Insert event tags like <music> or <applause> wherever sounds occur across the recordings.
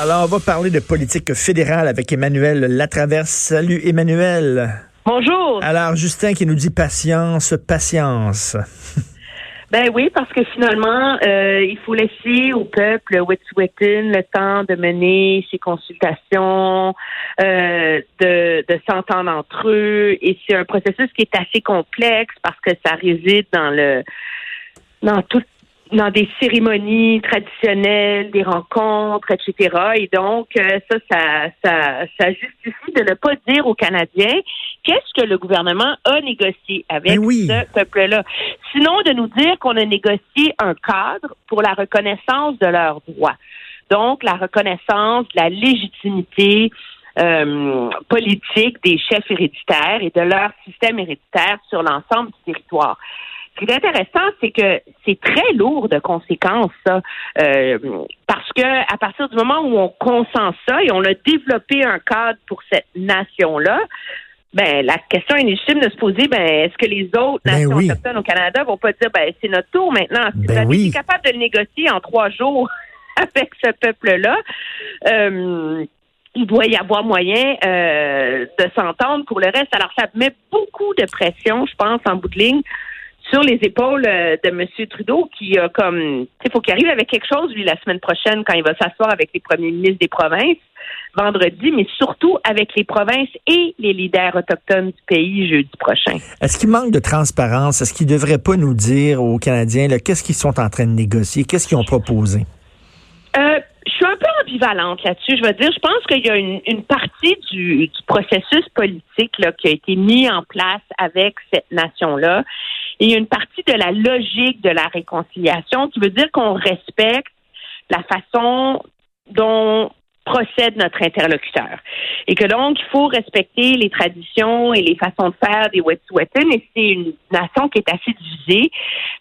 Alors, on va parler de politique fédérale avec Emmanuel Latraverse. Salut Emmanuel. Bonjour. Alors, Justin qui nous dit patience, patience. <laughs> Ben oui, parce que finalement, euh, il faut laisser au peuple Wet'suwet'en le temps de mener ses consultations, euh, de, de s'entendre entre eux. Et c'est un processus qui est assez complexe parce que ça réside dans le dans tout dans des cérémonies traditionnelles, des rencontres, etc. Et donc, euh, ça, ça, ça, ça justifie de ne pas dire aux Canadiens qu'est-ce que le gouvernement a négocié avec Ben oui. ce peuple-là. Sinon, de nous dire qu'on a négocié un cadre pour la reconnaissance de leurs droits. Donc, la reconnaissance de la légitimité euh, politique des chefs héréditaires et de leur système héréditaire sur l'ensemble du territoire. Ce qui est intéressant, c'est que c'est très lourd de conséquences, ça, euh, parce que à partir du moment où on consent ça et on a développé un cadre pour cette nation-là, ben la question est légitime de se poser, ben est-ce que les autres Ben nations oui. autochtones au Canada vont pas dire, ben c'est notre tour maintenant. Si Ben vous oui. capable de le négocier en trois jours <laughs> avec ce peuple-là. Euh, il doit y avoir moyen euh, de s'entendre pour le reste. Alors, ça met beaucoup de pression, je pense, en bout de ligne, sur les épaules euh, de M. Trudeau, qui a comme, sais, faut qu'il arrive avec quelque chose, lui, la semaine prochaine, quand il va s'asseoir avec les premiers ministres des provinces, vendredi, mais surtout avec les provinces et les leaders autochtones du pays jeudi prochain. Est-ce qu'il manque de transparence? Est-ce qu'ils ne devraient pas nous dire aux Canadiens qu'est-ce qu'ils sont en train de négocier? Qu'est-ce qu'ils ont proposé? Euh, je suis un peu ambivalente là-dessus. Je veux dire, je pense qu'il y a une, une partie du, du processus politique là, qui a été mis en place avec cette nation-là. Et il y a une partie de la logique de la réconciliation qui veut dire qu'on respecte la façon dont procède notre interlocuteur. Et que donc, il faut respecter les traditions et les façons de faire des Wet'suwet'en. Et c'est une nation qui est assez divisée.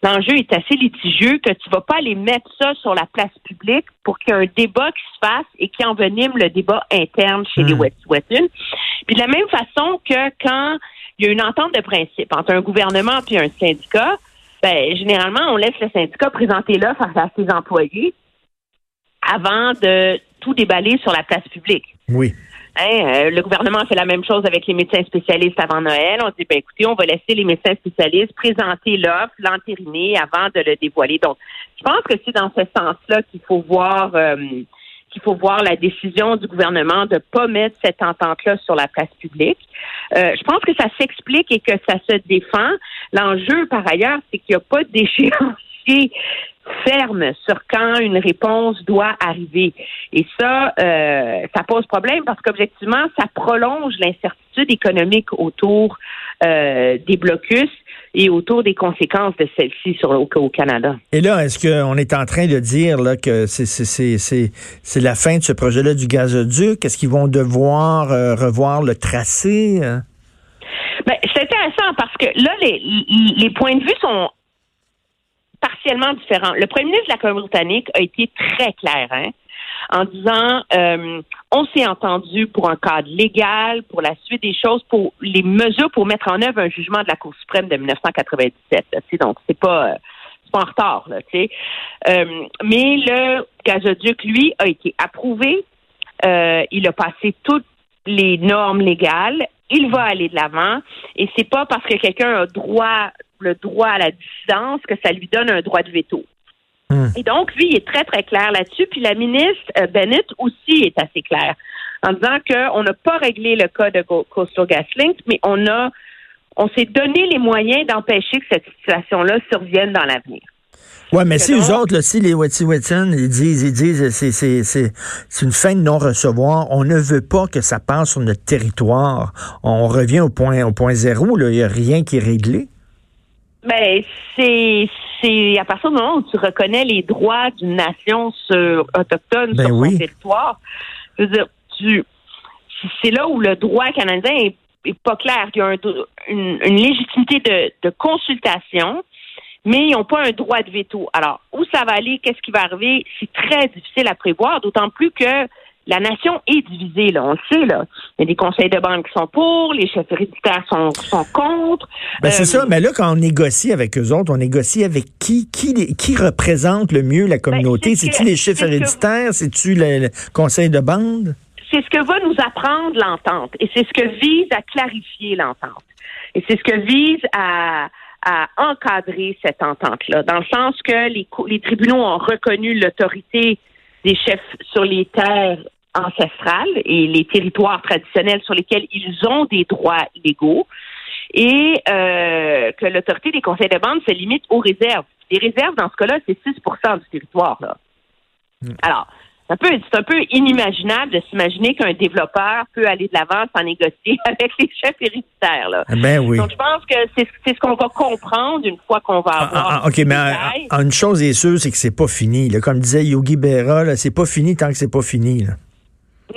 L'enjeu est assez litigieux que tu vas pas aller mettre ça sur la place publique pour qu'il y ait un débat qui se fasse et qui envenime le débat interne chez les Hmm. Wet'suwet'en. Puis de la même façon que quand il y a une entente de principe entre un gouvernement et un syndicat, ben, généralement, on laisse le syndicat présenter l'offre à ses employés avant de tout déballer sur la place publique. Oui. Hein, euh, le gouvernement a fait la même chose avec les médecins spécialistes avant Noël. On dit, ben écoutez, on va laisser les médecins spécialistes présenter l'offre, l'entériner avant de le dévoiler. Donc, je pense que c'est dans ce sens-là qu'il faut voir euh, qu'il faut voir la décision du gouvernement de pas mettre cette entente-là sur la place publique. Euh, je pense que ça s'explique et que ça se défend. L'enjeu, par ailleurs, c'est qu'il n'y a pas d'échéancier ferme sur quand une réponse doit arriver. Et ça, euh, ça pose problème parce qu'objectivement, ça prolonge l'incertitude économique autour euh, des blocus et autour des conséquences de celle-ci sur au, au Canada. Et là, est-ce qu'on est en train de dire là, que c'est la fin de ce projet-là du gazoduc? Est-ce qu'ils vont devoir euh, revoir le tracé? euh? Ben, c'est intéressant parce que là, les, les points de vue sont partiellement différents. Le premier ministre de la Colombie-Britannique a été très clair, hein, en disant euh, on s'est entendu pour un cadre légal, pour la suite des choses, pour les mesures pour mettre en œuvre un jugement de la Cour suprême de 1997. Là, donc c'est pas euh, pas en retard, là. Euh, mais le gazoduc, lui, a été approuvé. Euh, il a passé toutes les normes légales. Il va aller de l'avant. Et c'est pas parce que quelqu'un a droit le droit à la dissidence que ça lui donne un droit de veto. Hmm. Et donc, lui, il est très, très clair là-dessus. Puis la ministre euh, Bennett aussi est assez claire en disant qu'on n'a pas réglé le cas de Coastal GasLink, mais on a on s'est donné les moyens d'empêcher que cette situation-là survienne dans l'avenir. Ouais, mais si non. autres, là, si les Wet'suwet'en, ils disent, ils disent, c'est, c'est, c'est, c'est une fin de non-recevoir, on ne veut pas que ça passe sur notre territoire. On revient au point, au point zéro. Il n'y a rien qui est réglé. Ben, c'est c'est à partir du moment où tu reconnais les droits d'une nation sur, autochtone Ben sur oui. son territoire. Je veux dire, c'est là où le droit canadien est, pas clair. Il y a une, légitimité de, de consultation, mais ils n'ont pas un droit de veto. Alors, où ça va aller, qu'est-ce qui va arriver, c'est très difficile à prévoir, d'autant plus que la nation est divisée, là, on le sait, là. Il y a des conseils de banque qui sont pour, les chefs héréditaires sont, sont contre. Ben, c'est ça, euh, mais là, quand on négocie avec eux autres, on négocie avec qui? Qui, qui représente le mieux la ben, communauté? C'est-tu les chefs héréditaires? C'est-tu le, conseil de bande? C'est ce que va nous apprendre l'entente et c'est ce que vise à clarifier l'entente. Et c'est ce que vise à, à encadrer cette entente-là, dans le sens que les, les tribunaux ont reconnu l'autorité des chefs sur les terres ancestrales et les territoires traditionnels sur lesquels ils ont des droits légaux et euh, que l'autorité des conseils de bande se limite aux réserves. Les réserves, dans ce cas-là, c'est 6% du territoire. Là. Hmm. Alors, c'est un peu inimaginable de s'imaginer qu'un développeur peut aller de l'avant sans négocier <laughs> avec les chefs héréditaires. Là. Ben oui. Donc, je pense que c'est ce qu'on va comprendre une fois qu'on va ah, avoir. Ah, ah, OK, mais une chose est sûre, c'est que c'est pas fini. Comme disait Yogi Berra, c'est pas fini tant que c'est pas fini.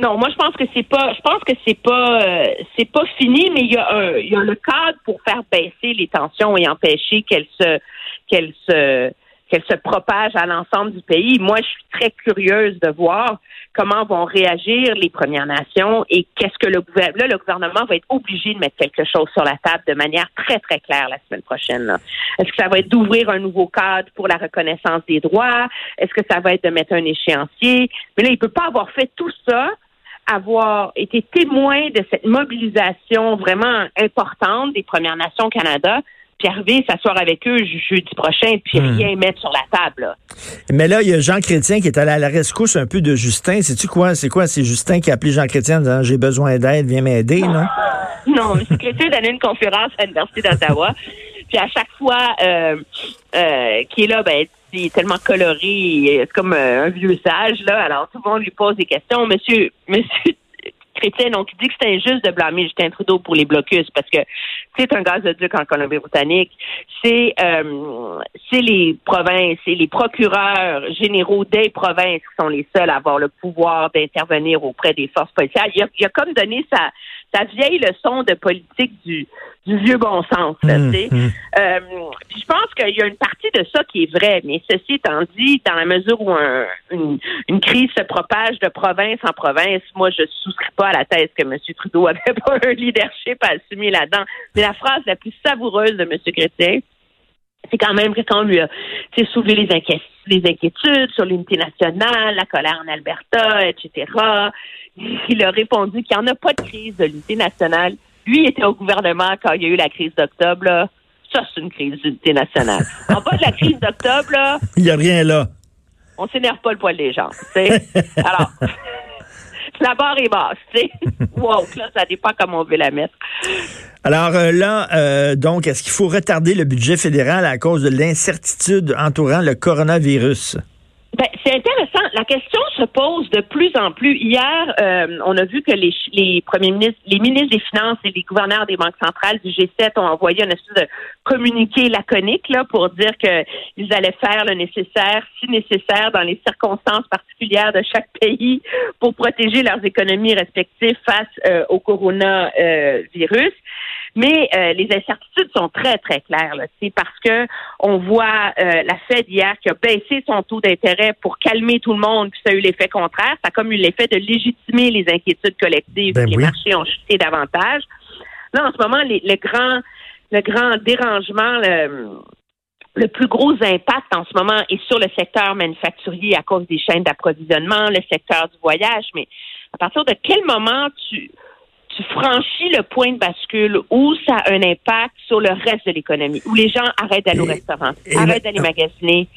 Non, moi je pense que c'est pas je pense que c'est pas euh, c'est pas fini, mais il y a un il y a le cadre pour faire baisser les tensions et empêcher qu'elles se qu'elles se qu'elle se propage à l'ensemble du pays. Moi, je suis très curieuse de voir comment vont réagir les Premières Nations et qu'est-ce que le gouvernement, là, le gouvernement va être obligé de mettre quelque chose sur la table de manière très, très claire la semaine prochaine. Est-ce que ça va être d'ouvrir un nouveau cadre pour la reconnaissance des droits? Est-ce que ça va être de mettre un échéancier? Mais là, il peut pas avoir fait tout ça avoir été témoin de cette mobilisation vraiment importante des Premières Nations au Canada puis arriver, s'asseoir avec eux jeudi prochain, puis hmm. rien mettre sur la table. Mais là, il y a Jean Chrétien qui est allé à la rescousse un peu de Justin. C'est-tu quoi? C'est quoi? C'est Justin qui a appelé Jean Chrétien en disant J'ai besoin d'aide, viens m'aider, <laughs> non? non, M. Chrétien donnait une conférence à l'Université d'Ottawa. puis à chaque fois euh, euh, qui est là, ben, tellement coloré, c'est comme un vieux sage, là. Alors, tout le monde lui pose des questions. Monsieur, <laughs> monsieur donc, il dit que c'est injuste de blâmer Justin Trudeau pour les blocus parce que c'est un gazoduc en Colombie-Britannique. C'est euh, c'est les provinces et les procureurs généraux des provinces qui sont les seuls à avoir le pouvoir d'intervenir auprès des forces policières. Il a, il a comme donné sa, sa vieille leçon de politique du, du vieux bon sens. Là, mmh, mmh. Euh, je pense qu'il y a une partie de ça qui est vrai, mais ceci étant dit, dans la mesure où une, une, crise se propage de province en province, moi je souscris pas à la thèse que M. Trudeau <laughs> avait pas un leadership à assumer là-dedans. Mais la phrase la plus savoureuse de M. Chrétien, c'est quand même que quand on lui a soulevé les, les inquiétudes sur l'unité nationale, la colère en Alberta, etc., il a répondu qu'il n'y en a pas de crise de l'unité nationale. Lui était au gouvernement quand il y a eu la crise d'octobre. Ça, c'est une crise d'unité nationale. en bas de la crise d'octobre, <laughs> il n'y a rien là. On s'énerve pas le poil des gens. <laughs> Alors, <laughs> la barre est basse. sais. wow, là, ça dépend comment on veut la mettre. Alors euh, là, euh, donc, est-ce qu'il faut retarder le budget fédéral à cause de l'incertitude entourant le coronavirus? C'est intéressant. La question se pose de plus en plus. Hier, euh, on a vu que les, premiers ministres, les ministres des Finances et les gouverneurs des banques centrales du G7 ont envoyé une espèce de communiqué laconique là pour dire qu'ils allaient faire le nécessaire, si nécessaire, dans les circonstances particulières de chaque pays pour protéger leurs économies respectives face euh, au coronavirus. Mais euh, les incertitudes sont très, très claires. C'est parce que on voit euh, la Fed hier qui a baissé son taux d'intérêt pour calmer tout le monde, puis ça a eu l'effet contraire. Ça a comme eu l'effet de légitimer les inquiétudes collectives. Ben les marchés ont chuté davantage. Là, en ce moment, les, le grand le grand dérangement, le, le plus gros impact en ce moment est sur le secteur manufacturier à cause des chaînes d'approvisionnement, le secteur du voyage. Mais à partir de quel moment tu tu franchis le point de bascule où ça a un impact sur le reste de l'économie, où les gens arrêtent d'aller au restaurant, arrêtent d'aller magasiner,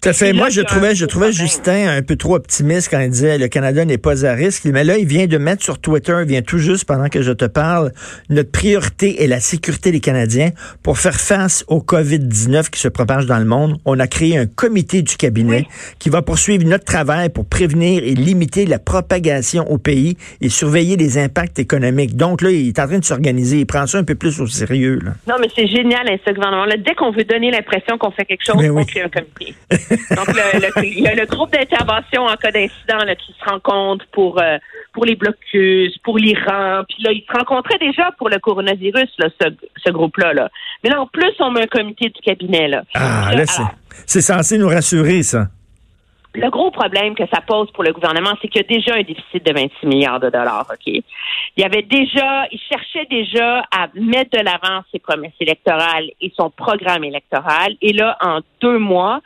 tout fait. Moi, je trouvais, je trouvais Justin un peu trop optimiste quand il disait le Canada n'est pas à risque. Mais là, il vient de mettre sur Twitter, il vient tout juste pendant que je te parle, notre priorité est la sécurité des Canadiens pour faire face au COVID-19 qui se propage dans le monde. On a créé un comité du cabinet qui va poursuivre notre travail pour prévenir et limiter la propagation au pays et surveiller les impacts économiques. Donc là, il est en train de s'organiser. Il prend ça un peu plus au sérieux. Non, mais c'est génial, hein, ce gouvernement-là. Dès qu'on veut donner l'impression qu'on fait quelque chose, on crée un comité. Donc, le, il y a le groupe d'intervention en cas d'incident qui se rencontre pour, euh, pour les blocus, pour l'Iran. Puis là, ils se rencontraient déjà pour le coronavirus, là, ce, groupe-là. Là. Mais là, en plus, on met un comité du cabinet. Là. Ah, là, c'est censé nous rassurer, ça. Le gros problème que ça pose pour le gouvernement, c'est qu'il y a déjà un déficit de 26 milliards de dollars. Ok, il y avait déjà, il cherchait déjà à mettre de l'avant ses promesses électorales et son programme électoral. Et là, en deux mois,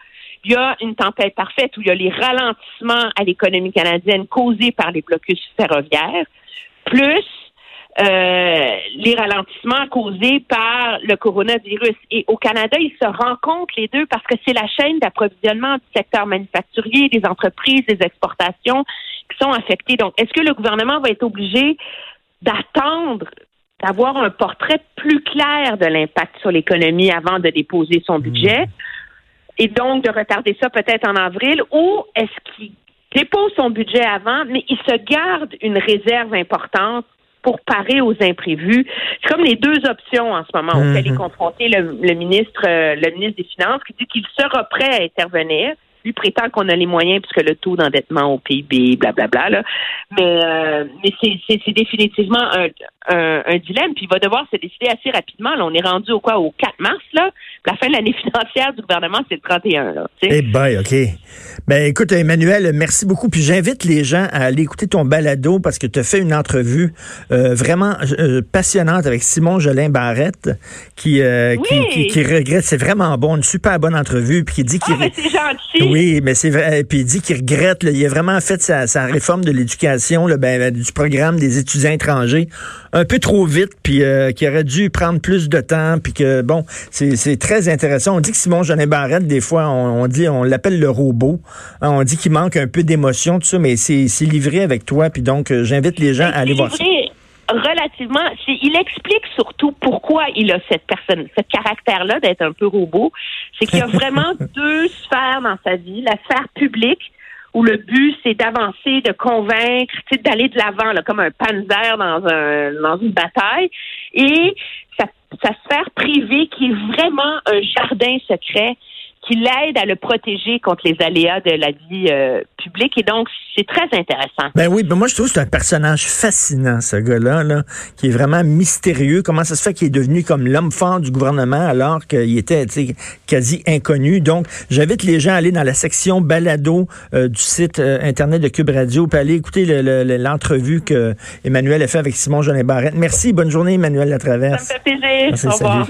il y a une tempête parfaite où il y a les ralentissements à l'économie canadienne causés par les blocus ferroviaires, plus euh, les ralentissements causés par le coronavirus. Et au Canada, ils se rencontrent les deux parce que c'est la chaîne d'approvisionnement du secteur manufacturier, des entreprises, des exportations qui sont affectées. Donc, est-ce que le gouvernement va être obligé d'attendre d'avoir un portrait plus clair de l'impact sur l'économie avant de déposer son budget? Et donc de retarder ça peut-être en avril, ou est-ce qu'il dépose son budget avant, mais il se garde une réserve importante pour parer aux imprévus? C'est comme les deux options en ce moment auxquelles est mhm. confronté le, ministre, euh, le ministre des Finances, qui dit qu'il sera prêt à intervenir. Lui prétend qu'on a les moyens puisque le taux d'endettement au PIB, blablabla. Là. Mais, euh, mais c'est définitivement un, un, dilemme. Puis il va devoir se décider assez rapidement. Là, on est rendu au quoi? Au 4 mars là? La fin de l'année <laughs> financière du gouvernement, c'est le 31 là. Eh ben, ok. Ben écoute, Emmanuel, merci beaucoup. Puis j'invite les gens à aller écouter ton balado parce que tu as fait une entrevue euh, vraiment euh, passionnante avec Simon Jolin Barrette qui, qui, qui, regrette. C'est vraiment bon, une super bonne entrevue. Puis qui dit qu'il. Ah, c'est gentil. Oui, mais c'est vrai. Puis il dit qu'il regrette. il a vraiment fait sa, sa réforme de l'éducation, ben, du programme des étudiants étrangers un peu trop vite, puis qui aurait dû prendre plus de temps, puis que bon, c'est très intéressant. On dit que Simon Jolin Barrette, des fois, on, on dit, on l'appelle le robot. Hein, on dit qu'il manque un peu d'émotion, tout ça, mais c'est livré avec toi. Puis donc, euh, j'invite les gens à aller voir ça relativement, il explique surtout pourquoi il a cette personne, ce caractère-là d'être un peu robot. C'est qu'il y a vraiment <laughs> deux sphères dans sa vie. La sphère publique, où le but, c'est d'avancer, de convaincre, d'aller de l'avant, comme un panzer dans, un, dans une bataille. Et sa, sa sphère privée, qui est vraiment un jardin secret qui l'aide à le protéger contre les aléas de la vie euh, publique. Et donc, c'est très intéressant. Ben oui, ben moi, je trouve que c'est un personnage fascinant, ce gars-là, là, qui est vraiment mystérieux. Comment ça se fait qu'il est devenu comme l'homme fort du gouvernement alors qu'il était quasi inconnu? Donc, j'invite les gens à aller dans la section balado euh, du site euh, Internet de Cube Radio pour aller écouter l'entrevue que Emmanuel a fait avec Simon Jolin Barrette. Merci. Bonne journée, Emmanuel Latraverse. Ça me fait plaisir. Au revoir.